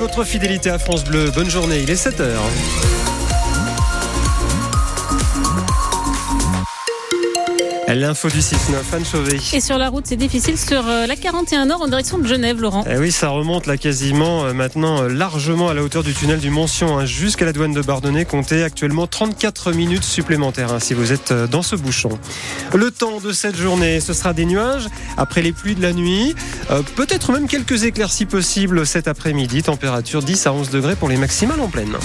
Votre fidélité à France Bleu, bonne journée, il est 7h. L'info du 6-9, Anne Chauvet. Et sur la route, c'est difficile sur euh, la 41 Nord en direction de Genève, Laurent. Eh oui, ça remonte là quasiment euh, maintenant euh, largement à la hauteur du tunnel du Montsion hein, jusqu'à la douane de Bardonnay. Comptez actuellement 34 minutes supplémentaires hein, si vous êtes dans ce bouchon. Le temps de cette journée, ce sera des nuages après les pluies de la nuit. Peut-être même quelques éclaircies possibles cet après-midi. Température 10 à 11 degrés pour les maximales en pleine.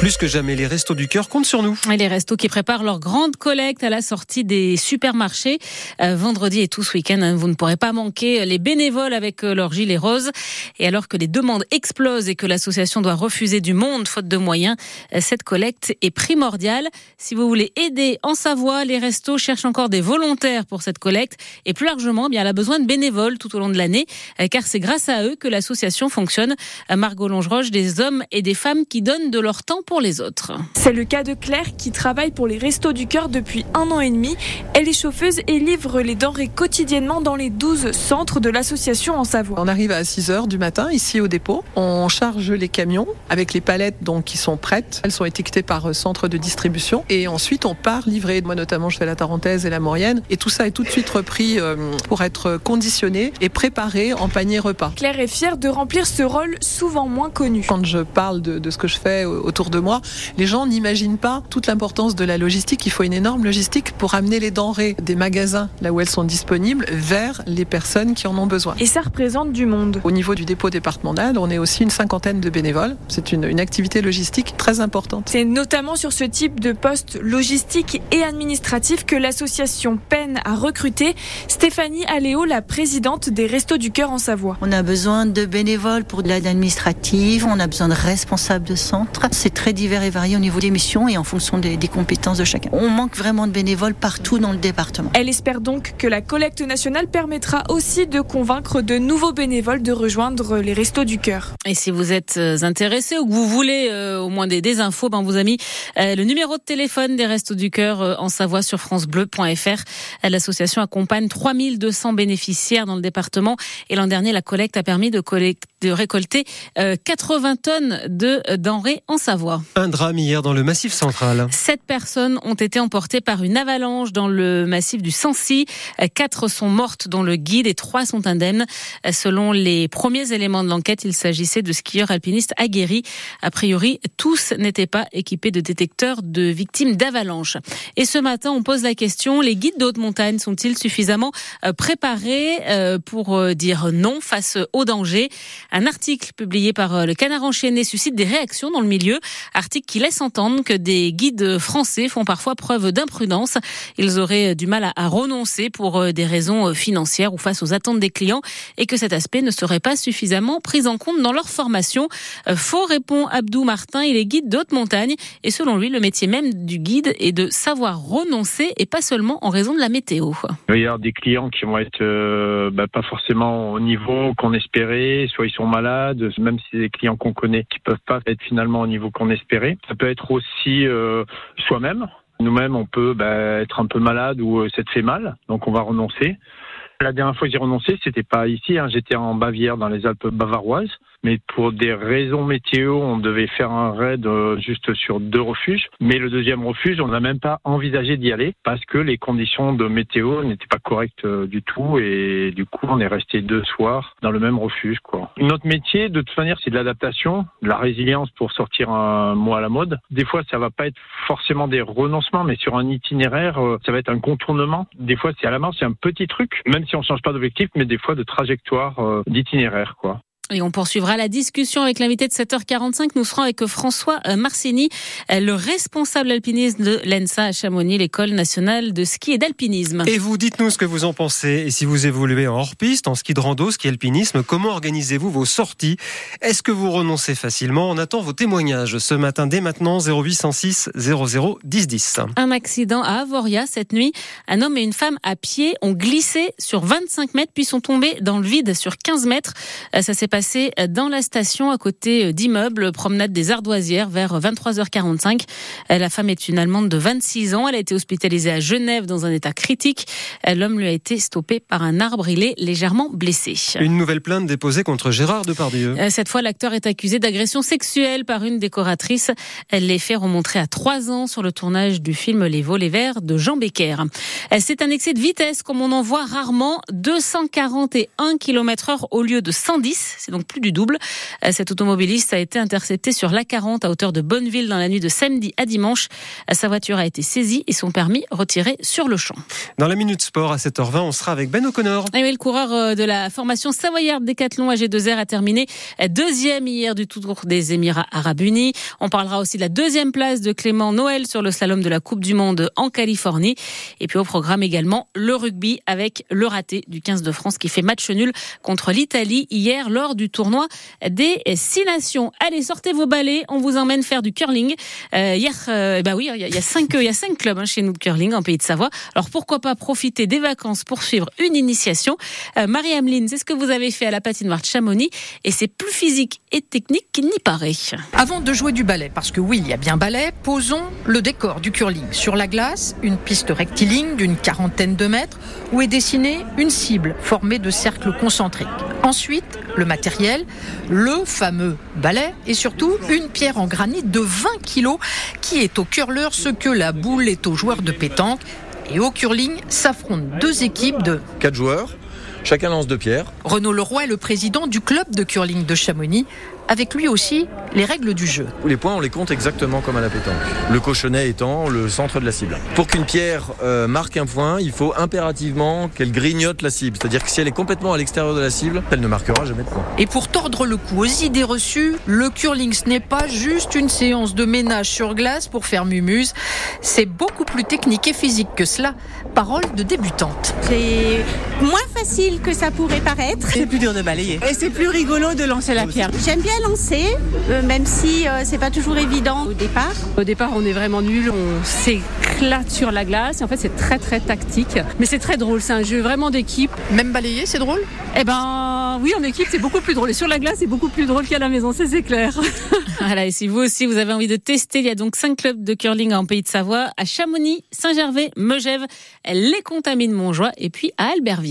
Plus que jamais, les Restos du Cœur comptent sur nous. Et les Restos qui préparent leur grande collecte à la sortie des supermarchés euh, vendredi et tout ce week-end. Hein, vous ne pourrez pas manquer les bénévoles avec euh, leurs gilets roses. Et alors que les demandes explosent et que l'association doit refuser du monde faute de moyens, euh, cette collecte est primordiale. Si vous voulez aider en Savoie, les Restos cherchent encore des volontaires pour cette collecte. Et plus largement, eh bien, elle a besoin de bénévoles tout au long de l'année, car c'est grâce à eux que l'association fonctionne. Margot Longeroche, des hommes et des femmes qui donnent de leur temps pour les autres. C'est le cas de Claire qui travaille pour les Restos du Cœur depuis un an et demi. Elle est chauffeuse et livre les denrées quotidiennement dans les 12 centres de l'association en Savoie. On arrive à 6 h du matin ici au dépôt. On charge les camions avec les palettes donc qui sont prêtes. Elles sont étiquetées par centre de distribution et ensuite on part livrer. Moi notamment je fais la Tarentaise et la Maurienne et tout ça est tout de suite repris euh, pour être conditionné et préparé en panier repas. Claire est fière de remplir ce rôle souvent moins connu. Quand je parle de, de ce que je fais autour de moi, les gens n'imaginent pas toute l'importance de la logistique. Il faut une énorme logistique pour amener les denrées des magasins, là où elles sont disponibles, vers les personnes qui en ont besoin. Et ça représente du monde. Au niveau du dépôt départemental, on est aussi une cinquantaine de bénévoles. C'est une, une activité logistique très importante. C'est notamment sur ce type de poste logistique et administratif que l'association peine à recruter. Stéphanie Aléo, la présidente des Restos du Cœur en Savoie. On a besoin de bénévoles pour de l'aide administrative, on a besoin de responsables de centre. C'est très divers et varié au niveau des missions et en fonction des, des, compétences de chacun. On manque vraiment de bénévoles partout dans le département. Elle espère donc que la collecte nationale permettra aussi de convaincre de nouveaux bénévoles de rejoindre les Restos du Cœur. Et si vous êtes euh, intéressé ou que vous voulez euh, au moins des, des infos, ben vous a mis euh, le numéro de téléphone des Restos du Cœur euh, en Savoie sur francebleu.fr. L'association accompagne 3200 bénéficiaires dans le département et l'an dernier, la collecte a permis de, collecte, de récolter 80 tonnes de denrées en Savoie. Un drame hier dans le Massif central. Sept personnes ont été emportées par une avalanche dans le massif du Sancy. Quatre sont mortes dans le guide et trois sont indemnes. Selon les premiers éléments de l'enquête, il s'agissait de skieurs alpinistes aguerris. A priori, tous n'étaient pas équipés de détecteurs de victimes d'avalanche. Et ce matin, on pose la question, les guides d'haute montagne sont-ils suffisamment préparés pour dire non face au danger? Un article publié par le Canard enchaîné suscite des réactions dans le milieu. Article qui laisse entendre que des guides français font parfois preuve d'imprudence. Ils auraient du mal à renoncer pour des raisons financières ou face aux attentes des clients et que cet aspect ne serait pas suffisamment pris en compte dans leur formation. Faux répond Abdou Martin, il est guide d'haute montagne et selon lui, le métier même du guide est de savoir renoncer et pas seulement en raison de la météo. Il va y avoir des clients qui vont être euh, bah, pas forcément au niveau qu'on espérait, soit ils sont malades, même si c'est des clients qu'on connaît qui peuvent pas être finalement au niveau qu'on espérait. Ça peut être aussi euh, soi-même. Nous-mêmes, on peut bah, être un peu malade ou ça te fait mal, donc on va renoncer. La dernière fois que j'ai renoncé, c'était pas ici. Hein. J'étais en Bavière, dans les Alpes bavaroises. Mais pour des raisons météo, on devait faire un raid euh, juste sur deux refuges. Mais le deuxième refuge, on n'a même pas envisagé d'y aller parce que les conditions de météo n'étaient pas correctes euh, du tout. Et du coup, on est resté deux soirs dans le même refuge. Quoi. Notre métier, de toute manière, c'est de l'adaptation, de la résilience pour sortir un mot à la mode. Des fois, ça va pas être forcément des renoncements, mais sur un itinéraire, euh, ça va être un contournement. Des fois, c'est à la main, c'est un petit truc, même si on change pas d'objectif, mais des fois de trajectoire, d'itinéraire, quoi. Et on poursuivra la discussion avec l'invité de 7h45. Nous serons avec François Marcini, le responsable alpinisme de l'ENSA à Chamonix, l'école nationale de ski et d'alpinisme. Et vous, dites-nous ce que vous en pensez. Et si vous évoluez en hors-piste, en ski de rando, ski alpinisme, comment organisez-vous vos sorties? Est-ce que vous renoncez facilement? On attend vos témoignages ce matin, dès maintenant, 0806 00 10 10. Un accident à Avoria cette nuit. Un homme et une femme à pied ont glissé sur 25 mètres puis sont tombés dans le vide sur 15 mètres. Ça s'est passé passé dans la station à côté d'immeubles, promenade des Ardoisières vers 23h45. La femme est une Allemande de 26 ans. Elle a été hospitalisée à Genève dans un état critique. L'homme lui a été stoppé par un arbre. Il est légèrement blessé. Une nouvelle plainte déposée contre Gérard Depardieu. Euh, cette fois, l'acteur est accusé d'agression sexuelle par une décoratrice. Les faits remontrés à trois ans sur le tournage du film Les Volets Verts de Jean Becker. Euh, c'est un excès de vitesse comme on en voit rarement. 241 km heure au lieu de 110. C'est donc plus du double. Euh, cet automobiliste a été intercepté sur l'A40 à hauteur de Bonneville dans la nuit de samedi à dimanche. Sa voiture a été saisie et son permis retiré sur le champ. Dans la Minute Sport à 7h20, on sera avec Ben O'Connor. Et oui, le coureur de la formation savoyarde Décathlon AG2R a terminé deuxième hier du Tour des Émirats Arabes Unis. On parlera aussi de la deuxième place de Clément Noël sur le slalom de la Coupe du Monde en Californie. Et puis au programme également le rugby avec le raté du 15 de France qui fait match nul contre l'Italie hier lors du tournoi des Six Nations. Allez, sortez vos balais, on vous emmène faire du curling. Euh, hier, euh, bah oui, il y, a cinq, il y a cinq clubs hein, chez nous curling en Pays de Savoie. Alors pourquoi pas profiter des vacances pour suivre une initiation. Euh, Marie-Ameline, c'est ce que vous avez fait à la patinoire de Chamonix et c'est plus physique et technique qu'il n'y paraît. Avant de jouer du ballet, parce que oui, il y a bien ballet, posons le décor du curling. Sur la glace, une piste rectiligne d'une quarantaine de mètres où est dessinée une cible formée de cercles concentriques. Ensuite, le matériel, le fameux balai et surtout une pierre en granit de 20 kilos qui est au curleur ce que la boule est aux joueurs de pétanque. Et au curling s'affrontent deux équipes de 4 joueurs Chacun lance deux pierres. Renaud Leroy est le président du club de curling de Chamonix avec lui aussi les règles du jeu. Les points, on les compte exactement comme à la pétanque. Le cochonnet étant le centre de la cible. Pour qu'une pierre euh, marque un point, il faut impérativement qu'elle grignote la cible. C'est-à-dire que si elle est complètement à l'extérieur de la cible, elle ne marquera jamais de point. Et pour tordre le cou aux idées reçues, le curling, ce n'est pas juste une séance de ménage sur glace pour faire mumuse. C'est beaucoup plus technique et physique que cela. Parole de débutante. C'est moins facile que ça pourrait paraître. C'est plus dur de balayer. Et c'est plus rigolo de lancer la pierre. J'aime bien lancer, euh, même si euh, c'est pas toujours évident au départ. Au départ, on est vraiment nul, on s'éclate sur la glace. Et en fait, c'est très très tactique, mais c'est très drôle. C'est un jeu vraiment d'équipe. Même balayer, c'est drôle? Eh ben, oui, en équipe, c'est beaucoup plus drôle. Et sur la glace, c'est beaucoup plus drôle qu'à la maison, c'est clair. voilà. Et si vous aussi vous avez envie de tester, il y a donc cinq clubs de curling en Pays de Savoie, à Chamonix, Saint-Gervais, Megève, les Contamines Montjoie et puis à Albertville.